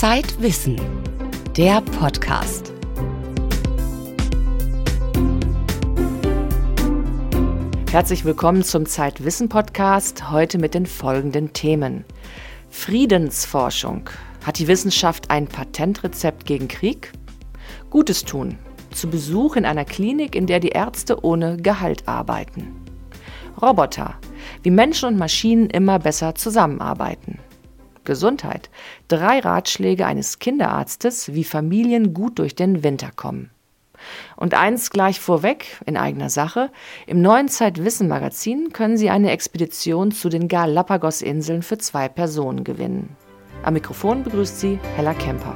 Zeitwissen, der Podcast. Herzlich willkommen zum Zeitwissen Podcast, heute mit den folgenden Themen. Friedensforschung. Hat die Wissenschaft ein Patentrezept gegen Krieg? Gutes tun. Zu Besuch in einer Klinik, in der die Ärzte ohne Gehalt arbeiten. Roboter. Wie Menschen und Maschinen immer besser zusammenarbeiten. Gesundheit. Drei Ratschläge eines Kinderarztes, wie Familien gut durch den Winter kommen. Und eins gleich vorweg, in eigener Sache, im neuen Zeitwissen-Magazin können Sie eine Expedition zu den Galapagos-Inseln für zwei Personen gewinnen. Am Mikrofon begrüßt Sie Hella Kemper.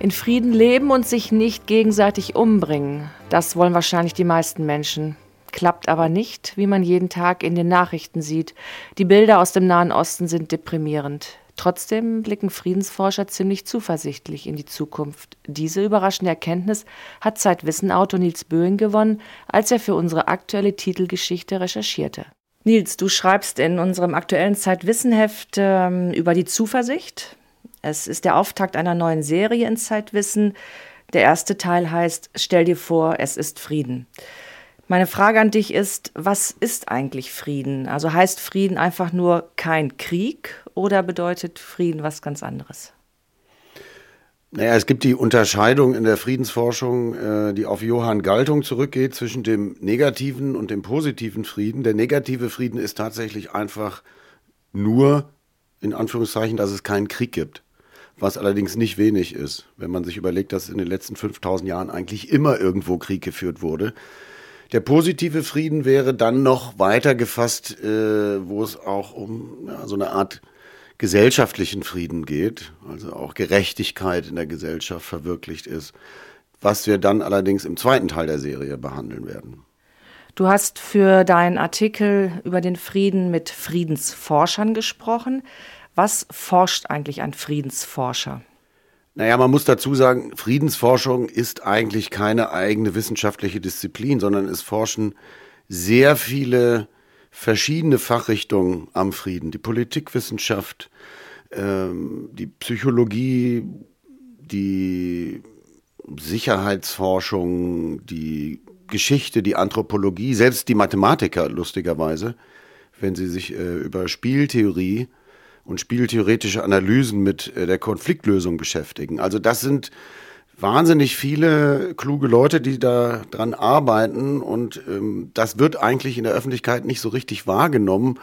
In Frieden leben und sich nicht gegenseitig umbringen, das wollen wahrscheinlich die meisten Menschen klappt aber nicht, wie man jeden Tag in den Nachrichten sieht. Die Bilder aus dem Nahen Osten sind deprimierend. Trotzdem blicken Friedensforscher ziemlich zuversichtlich in die Zukunft. Diese überraschende Erkenntnis hat Zeitwissen-Autor Nils Böing gewonnen, als er für unsere aktuelle Titelgeschichte recherchierte. Nils, du schreibst in unserem aktuellen Zeitwissenheft ähm, über die Zuversicht. Es ist der Auftakt einer neuen Serie in Zeitwissen. Der erste Teil heißt Stell dir vor, es ist Frieden. Meine Frage an dich ist, was ist eigentlich Frieden? Also heißt Frieden einfach nur kein Krieg oder bedeutet Frieden was ganz anderes? Naja, es gibt die Unterscheidung in der Friedensforschung, äh, die auf Johann Galtung zurückgeht, zwischen dem negativen und dem positiven Frieden. Der negative Frieden ist tatsächlich einfach nur, in Anführungszeichen, dass es keinen Krieg gibt. Was allerdings nicht wenig ist, wenn man sich überlegt, dass in den letzten 5000 Jahren eigentlich immer irgendwo Krieg geführt wurde. Der positive Frieden wäre dann noch weiter gefasst, äh, wo es auch um ja, so eine Art gesellschaftlichen Frieden geht, also auch Gerechtigkeit in der Gesellschaft verwirklicht ist, was wir dann allerdings im zweiten Teil der Serie behandeln werden. Du hast für deinen Artikel über den Frieden mit Friedensforschern gesprochen. Was forscht eigentlich ein Friedensforscher? Naja, man muss dazu sagen, Friedensforschung ist eigentlich keine eigene wissenschaftliche Disziplin, sondern es forschen sehr viele verschiedene Fachrichtungen am Frieden. Die Politikwissenschaft, ähm, die Psychologie, die Sicherheitsforschung, die Geschichte, die Anthropologie, selbst die Mathematiker, lustigerweise, wenn sie sich äh, über Spieltheorie und spieltheoretische Analysen mit äh, der Konfliktlösung beschäftigen. Also das sind wahnsinnig viele kluge Leute, die da dran arbeiten und ähm, das wird eigentlich in der Öffentlichkeit nicht so richtig wahrgenommen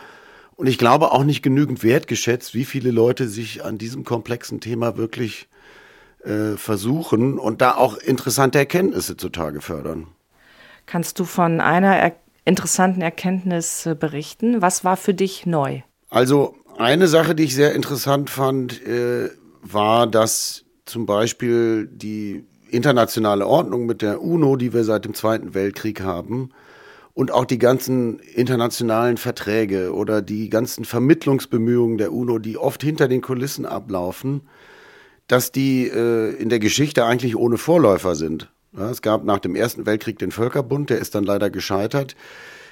und ich glaube auch nicht genügend wertgeschätzt, wie viele Leute sich an diesem komplexen Thema wirklich äh, versuchen und da auch interessante Erkenntnisse zutage fördern. Kannst du von einer er interessanten Erkenntnis äh, berichten? Was war für dich neu? Also eine Sache, die ich sehr interessant fand, äh, war, dass zum Beispiel die internationale Ordnung mit der UNO, die wir seit dem Zweiten Weltkrieg haben, und auch die ganzen internationalen Verträge oder die ganzen Vermittlungsbemühungen der UNO, die oft hinter den Kulissen ablaufen, dass die äh, in der Geschichte eigentlich ohne Vorläufer sind. Ja, es gab nach dem Ersten Weltkrieg den Völkerbund, der ist dann leider gescheitert.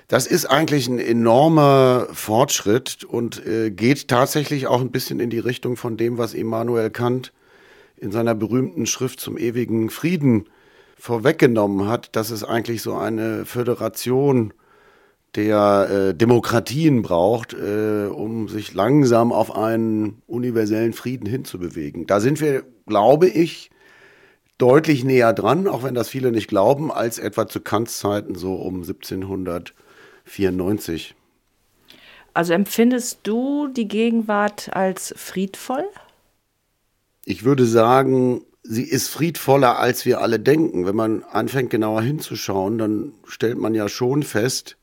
Das ist eigentlich ein enormer Fortschritt und äh, geht tatsächlich auch ein bisschen in die Richtung von dem, was Immanuel Kant in seiner berühmten Schrift zum ewigen Frieden vorweggenommen hat, dass es eigentlich so eine Föderation der äh, Demokratien braucht, äh, um sich langsam auf einen universellen Frieden hinzubewegen. Da sind wir, glaube ich, deutlich näher dran, auch wenn das viele nicht glauben, als etwa zu Kants Zeiten so um 1700. 94. Also empfindest du die Gegenwart als friedvoll? Ich würde sagen, sie ist friedvoller, als wir alle denken. Wenn man anfängt genauer hinzuschauen, dann stellt man ja schon fest,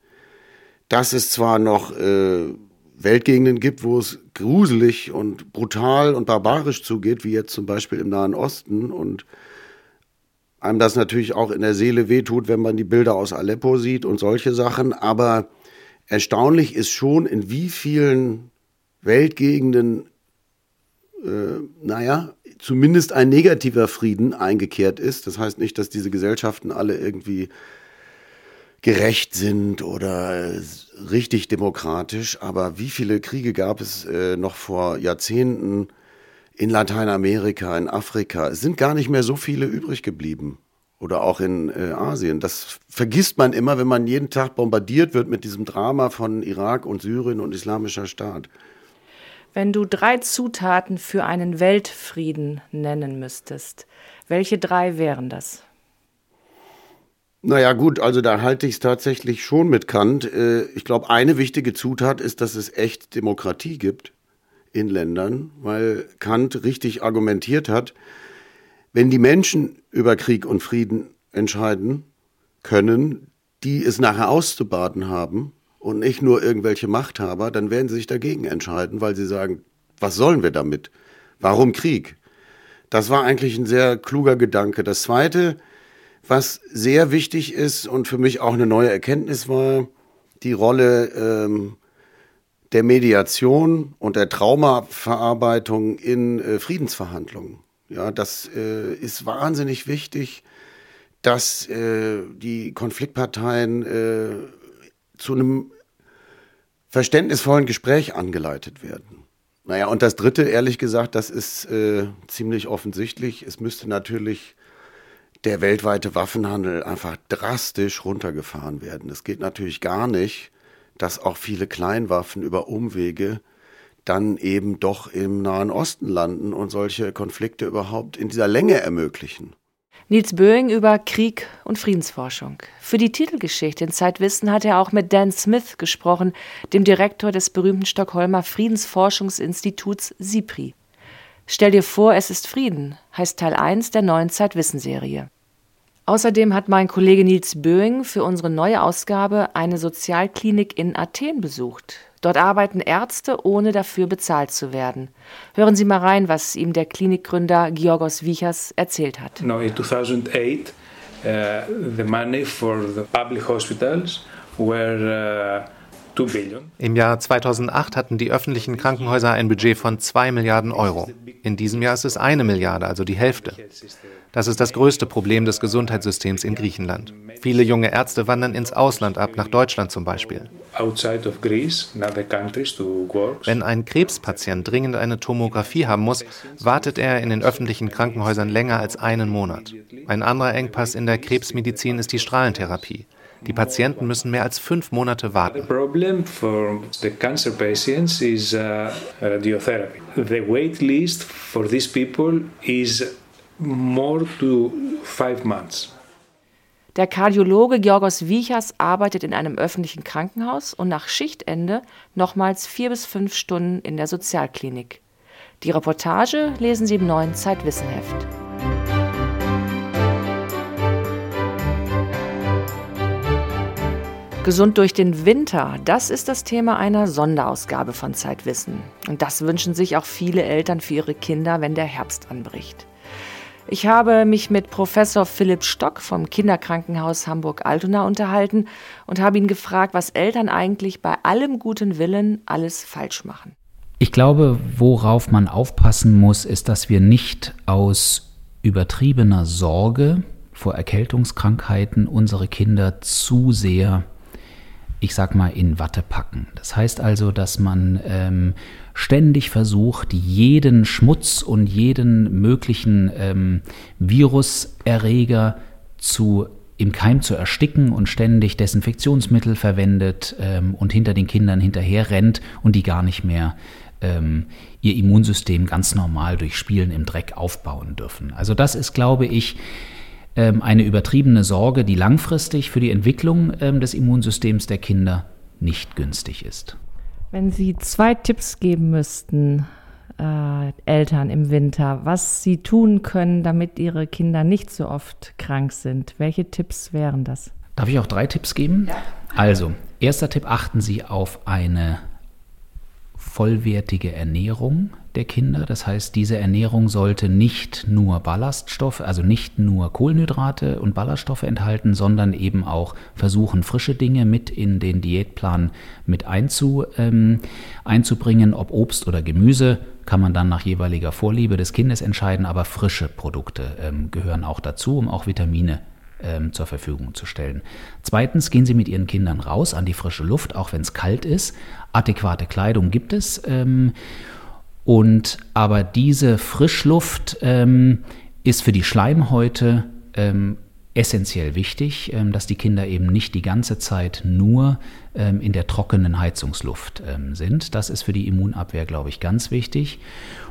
dass es zwar noch äh, Weltgegenden gibt, wo es gruselig und brutal und barbarisch zugeht, wie jetzt zum Beispiel im Nahen Osten und einem das natürlich auch in der Seele wehtut, wenn man die Bilder aus Aleppo sieht und solche Sachen. Aber erstaunlich ist schon, in wie vielen Weltgegenden, äh, naja, zumindest ein negativer Frieden eingekehrt ist. Das heißt nicht, dass diese Gesellschaften alle irgendwie gerecht sind oder richtig demokratisch. Aber wie viele Kriege gab es äh, noch vor Jahrzehnten in Lateinamerika, in Afrika? Es sind gar nicht mehr so viele übrig geblieben. Oder auch in äh, Asien. Das vergisst man immer, wenn man jeden Tag bombardiert wird mit diesem Drama von Irak und Syrien und Islamischer Staat. Wenn du drei Zutaten für einen Weltfrieden nennen müsstest, welche drei wären das? Naja gut, also da halte ich es tatsächlich schon mit Kant. Äh, ich glaube, eine wichtige Zutat ist, dass es echt Demokratie gibt in Ländern, weil Kant richtig argumentiert hat, wenn die Menschen über Krieg und Frieden entscheiden können, die es nachher auszubaden haben und nicht nur irgendwelche Machthaber, dann werden sie sich dagegen entscheiden, weil sie sagen, was sollen wir damit? Warum Krieg? Das war eigentlich ein sehr kluger Gedanke. Das Zweite, was sehr wichtig ist und für mich auch eine neue Erkenntnis war, die Rolle ähm, der Mediation und der Traumaverarbeitung in äh, Friedensverhandlungen. Ja, das äh, ist wahnsinnig wichtig, dass äh, die Konfliktparteien äh, zu einem verständnisvollen Gespräch angeleitet werden. Naja, und das Dritte, ehrlich gesagt, das ist äh, ziemlich offensichtlich. Es müsste natürlich der weltweite Waffenhandel einfach drastisch runtergefahren werden. Es geht natürlich gar nicht, dass auch viele Kleinwaffen über Umwege dann eben doch im Nahen Osten landen und solche Konflikte überhaupt in dieser Länge ermöglichen. Nils Böing über Krieg und Friedensforschung. Für die Titelgeschichte in Zeitwissen hat er auch mit Dan Smith gesprochen, dem Direktor des berühmten Stockholmer Friedensforschungsinstituts SIPRI. Stell dir vor, es ist Frieden, heißt Teil 1 der neuen Zeitwissenserie. Außerdem hat mein Kollege Nils Böing für unsere neue Ausgabe eine Sozialklinik in Athen besucht. Dort arbeiten Ärzte, ohne dafür bezahlt zu werden. Hören Sie mal rein, was ihm der Klinikgründer Georgos Vichas erzählt hat. No, in 2008, uh, the money for the public hospitals were uh im Jahr 2008 hatten die öffentlichen Krankenhäuser ein Budget von 2 Milliarden Euro. In diesem Jahr ist es eine Milliarde, also die Hälfte. Das ist das größte Problem des Gesundheitssystems in Griechenland. Viele junge Ärzte wandern ins Ausland ab, nach Deutschland zum Beispiel. Wenn ein Krebspatient dringend eine Tomographie haben muss, wartet er in den öffentlichen Krankenhäusern länger als einen Monat. Ein anderer Engpass in der Krebsmedizin ist die Strahlentherapie. Die Patienten müssen mehr als fünf Monate warten. The uh, radiotherapy. The wait list for these people is more to five months. Der Kardiologe Georgos Wiechers arbeitet in einem öffentlichen Krankenhaus und nach Schichtende nochmals vier bis fünf Stunden in der Sozialklinik. Die Reportage lesen Sie im neuen Zeitwissenheft. Gesund durch den Winter, das ist das Thema einer Sonderausgabe von Zeitwissen. Und das wünschen sich auch viele Eltern für ihre Kinder, wenn der Herbst anbricht. Ich habe mich mit Professor Philipp Stock vom Kinderkrankenhaus Hamburg-Altona unterhalten und habe ihn gefragt, was Eltern eigentlich bei allem guten Willen alles falsch machen. Ich glaube, worauf man aufpassen muss, ist, dass wir nicht aus übertriebener Sorge vor Erkältungskrankheiten unsere Kinder zu sehr ich sag mal, in Watte packen. Das heißt also, dass man ähm, ständig versucht, jeden Schmutz und jeden möglichen ähm, Viruserreger zu im Keim zu ersticken und ständig Desinfektionsmittel verwendet ähm, und hinter den Kindern hinterher rennt und die gar nicht mehr ähm, ihr Immunsystem ganz normal durch Spielen im Dreck aufbauen dürfen. Also das ist, glaube ich, eine übertriebene Sorge, die langfristig für die Entwicklung ähm, des Immunsystems der Kinder nicht günstig ist. Wenn Sie zwei Tipps geben müssten, äh, Eltern im Winter, was sie tun können, damit ihre Kinder nicht so oft krank sind, welche Tipps wären das? Darf ich auch drei Tipps geben? Ja. Also, erster Tipp, achten Sie auf eine vollwertige Ernährung der Kinder. Das heißt, diese Ernährung sollte nicht nur Ballaststoffe, also nicht nur Kohlenhydrate und Ballaststoffe enthalten, sondern eben auch versuchen, frische Dinge mit in den Diätplan mit einzu, ähm, einzubringen. Ob Obst oder Gemüse kann man dann nach jeweiliger Vorliebe des Kindes entscheiden, aber frische Produkte ähm, gehören auch dazu, um auch Vitamine ähm, zur Verfügung zu stellen. Zweitens gehen Sie mit Ihren Kindern raus an die frische Luft, auch wenn es kalt ist. Adäquate Kleidung gibt es. Ähm, und aber diese Frischluft ähm, ist für die Schleimhäute ähm, essentiell wichtig, ähm, dass die Kinder eben nicht die ganze Zeit nur ähm, in der trockenen Heizungsluft ähm, sind. Das ist für die Immunabwehr, glaube ich, ganz wichtig.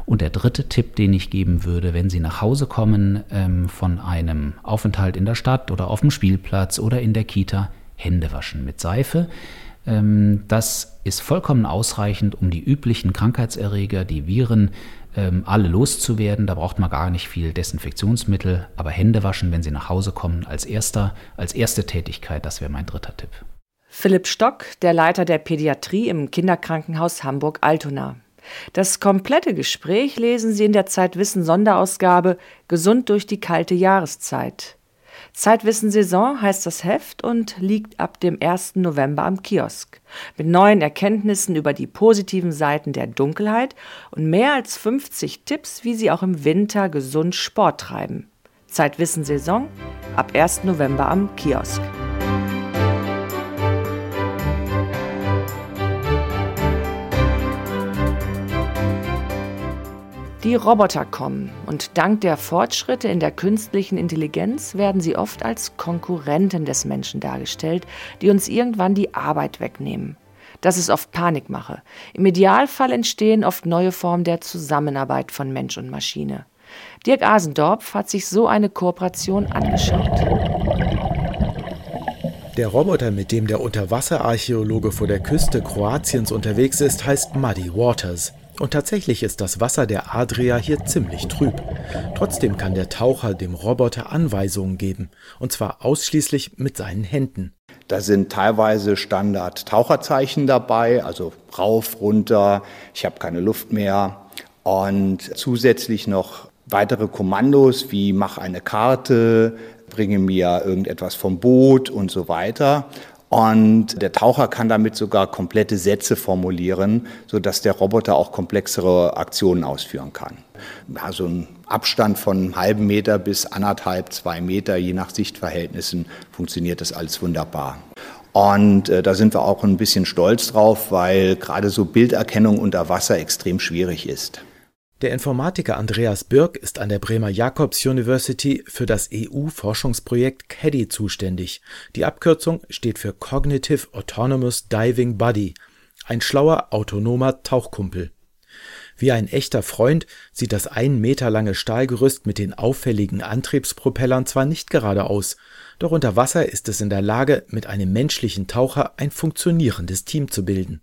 Und der dritte Tipp, den ich geben würde, wenn Sie nach Hause kommen von einem Aufenthalt in der Stadt oder auf dem Spielplatz oder in der Kita, Hände waschen mit Seife. Das ist vollkommen ausreichend, um die üblichen Krankheitserreger, die Viren, ähm, alle loszuwerden. Da braucht man gar nicht viel Desinfektionsmittel, aber Hände waschen, wenn Sie nach Hause kommen, als erster, als erste Tätigkeit, das wäre mein dritter Tipp. Philipp Stock, der Leiter der Pädiatrie im Kinderkrankenhaus Hamburg-Altona. Das komplette Gespräch lesen Sie in der Zeitwissen Sonderausgabe Gesund durch die kalte Jahreszeit. Zeitwissen Saison heißt das Heft und liegt ab dem 1. November am Kiosk. Mit neuen Erkenntnissen über die positiven Seiten der Dunkelheit und mehr als 50 Tipps, wie Sie auch im Winter gesund Sport treiben. Zeitwissen Saison ab 1. November am Kiosk. Die Roboter kommen und dank der Fortschritte in der künstlichen Intelligenz werden sie oft als Konkurrenten des Menschen dargestellt, die uns irgendwann die Arbeit wegnehmen. Das ist oft Panikmache. Im Idealfall entstehen oft neue Formen der Zusammenarbeit von Mensch und Maschine. Dirk Asendorf hat sich so eine Kooperation angeschaut. Der Roboter, mit dem der Unterwasserarchäologe vor der Küste Kroatiens unterwegs ist, heißt Muddy Waters. Und tatsächlich ist das Wasser der Adria hier ziemlich trüb. Trotzdem kann der Taucher dem Roboter Anweisungen geben, und zwar ausschließlich mit seinen Händen. Da sind teilweise Standard-Taucherzeichen dabei, also rauf, runter, ich habe keine Luft mehr. Und zusätzlich noch weitere Kommandos wie mach eine Karte, bringe mir irgendetwas vom Boot und so weiter. Und der Taucher kann damit sogar komplette Sätze formulieren, sodass der Roboter auch komplexere Aktionen ausführen kann. Also ein Abstand von einem halben Meter bis anderthalb, zwei Meter, je nach Sichtverhältnissen, funktioniert das alles wunderbar. Und äh, da sind wir auch ein bisschen stolz drauf, weil gerade so Bilderkennung unter Wasser extrem schwierig ist. Der Informatiker Andreas Birk ist an der Bremer Jacobs University für das EU-Forschungsprojekt CADDY zuständig. Die Abkürzung steht für Cognitive Autonomous Diving Buddy, ein schlauer autonomer Tauchkumpel. Wie ein echter Freund sieht das ein Meter lange Stahlgerüst mit den auffälligen Antriebspropellern zwar nicht gerade aus, doch unter Wasser ist es in der Lage, mit einem menschlichen Taucher ein funktionierendes Team zu bilden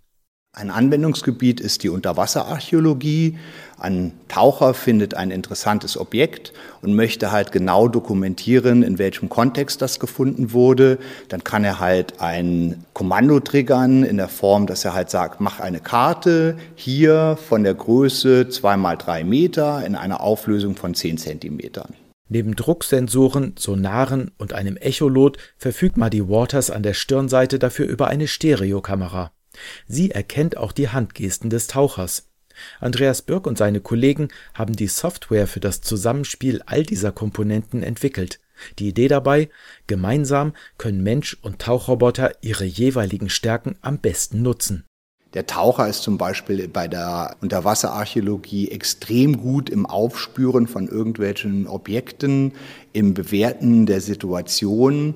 ein Anwendungsgebiet ist die Unterwasserarchäologie. Ein Taucher findet ein interessantes Objekt und möchte halt genau dokumentieren, in welchem Kontext das gefunden wurde. Dann kann er halt ein Kommando triggern in der Form, dass er halt sagt, mach eine Karte hier von der Größe zwei mal drei Meter in einer Auflösung von zehn Zentimetern. Neben Drucksensoren, Sonaren und einem Echolot verfügt Muddy Waters an der Stirnseite dafür über eine Stereokamera. Sie erkennt auch die Handgesten des Tauchers. Andreas Birk und seine Kollegen haben die Software für das Zusammenspiel all dieser Komponenten entwickelt. Die Idee dabei, gemeinsam können Mensch und Tauchroboter ihre jeweiligen Stärken am besten nutzen. Der Taucher ist zum Beispiel bei der Unterwasserarchäologie extrem gut im Aufspüren von irgendwelchen Objekten, im Bewerten der Situation.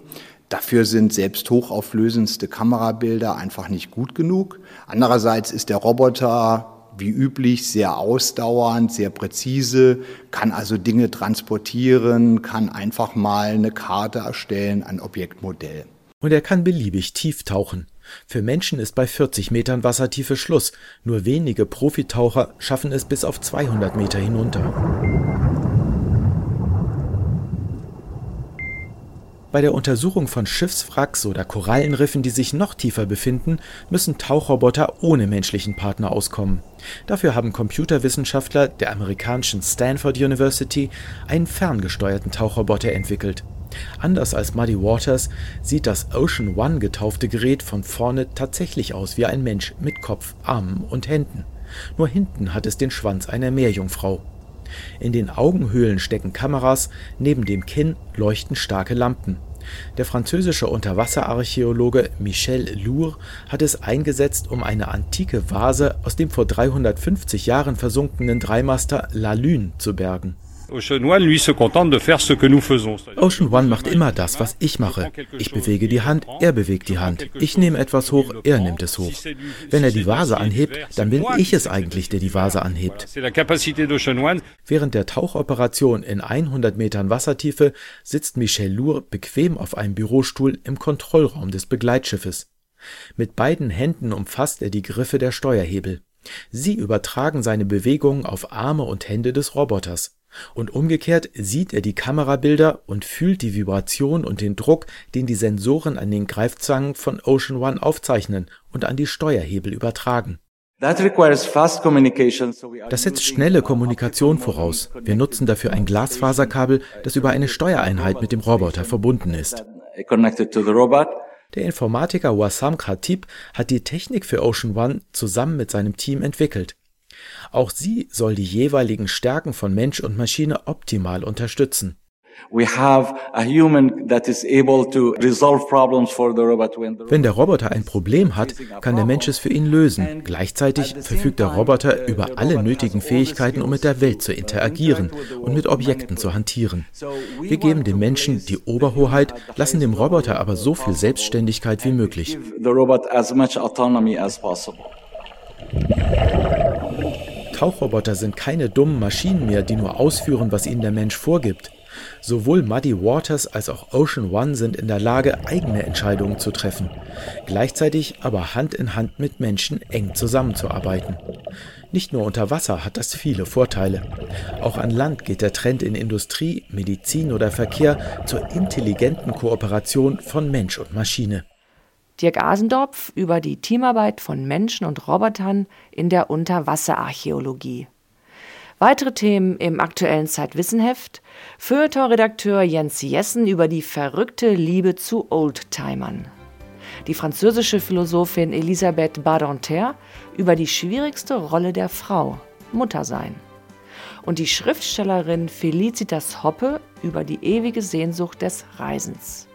Dafür sind selbst hochauflösendste Kamerabilder einfach nicht gut genug. Andererseits ist der Roboter wie üblich sehr ausdauernd, sehr präzise, kann also Dinge transportieren, kann einfach mal eine Karte erstellen, ein Objektmodell. Und er kann beliebig tief tauchen. Für Menschen ist bei 40 Metern Wassertiefe Schluss. Nur wenige Profitaucher schaffen es bis auf 200 Meter hinunter. Bei der Untersuchung von Schiffswracks oder Korallenriffen, die sich noch tiefer befinden, müssen Tauchroboter ohne menschlichen Partner auskommen. Dafür haben Computerwissenschaftler der amerikanischen Stanford University einen ferngesteuerten Tauchroboter entwickelt. Anders als Muddy Waters sieht das Ocean One getaufte Gerät von vorne tatsächlich aus wie ein Mensch mit Kopf, Armen und Händen. Nur hinten hat es den Schwanz einer Meerjungfrau. In den Augenhöhlen stecken Kameras, neben dem Kinn leuchten starke Lampen. Der französische Unterwasserarchäologe Michel Lourd hat es eingesetzt, um eine antike Vase aus dem vor 350 Jahren versunkenen Dreimaster La Lune zu bergen. Ocean One, lui, se contente de faire ce que nous faisons. Ocean One macht immer das, was ich mache. Ich bewege die Hand, er bewegt die Hand. Ich nehme etwas hoch, er nimmt es hoch. Wenn er die Vase anhebt, dann bin ich es eigentlich, der die Vase anhebt. Während der Tauchoperation in 100 Metern Wassertiefe sitzt Michel Lourd bequem auf einem Bürostuhl im Kontrollraum des Begleitschiffes. Mit beiden Händen umfasst er die Griffe der Steuerhebel. Sie übertragen seine Bewegungen auf Arme und Hände des Roboters. Und umgekehrt sieht er die Kamerabilder und fühlt die Vibration und den Druck, den die Sensoren an den Greifzangen von Ocean One aufzeichnen und an die Steuerhebel übertragen. Das setzt schnelle Kommunikation voraus. Wir nutzen dafür ein Glasfaserkabel, das über eine Steuereinheit mit dem Roboter verbunden ist. Der Informatiker Wassam Khatib hat die Technik für Ocean One zusammen mit seinem Team entwickelt. Auch sie soll die jeweiligen Stärken von Mensch und Maschine optimal unterstützen. Wenn der Roboter ein Problem hat, kann der Mensch es für ihn lösen. Gleichzeitig verfügt der Roboter über alle nötigen Fähigkeiten, um mit der Welt zu interagieren und mit Objekten zu hantieren. Wir geben dem Menschen die Oberhoheit, lassen dem Roboter aber so viel Selbstständigkeit wie möglich. Tauchroboter sind keine dummen Maschinen mehr, die nur ausführen, was ihnen der Mensch vorgibt. Sowohl Muddy Waters als auch Ocean One sind in der Lage, eigene Entscheidungen zu treffen, gleichzeitig aber Hand in Hand mit Menschen eng zusammenzuarbeiten. Nicht nur unter Wasser hat das viele Vorteile. Auch an Land geht der Trend in Industrie, Medizin oder Verkehr zur intelligenten Kooperation von Mensch und Maschine. Dirk Asendorf über die Teamarbeit von Menschen und Robotern in der Unterwasserarchäologie. Weitere Themen im aktuellen Zeitwissenheft. Feuilleton-Redakteur Jens Jessen über die verrückte Liebe zu Oldtimern. Die französische Philosophin Elisabeth Badinter über die schwierigste Rolle der Frau, Muttersein. Und die Schriftstellerin Felicitas Hoppe über die ewige Sehnsucht des Reisens.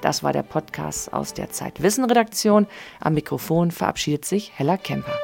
Das war der Podcast aus der Zeitwissen Redaktion. Am Mikrofon verabschiedet sich Hella Kemper.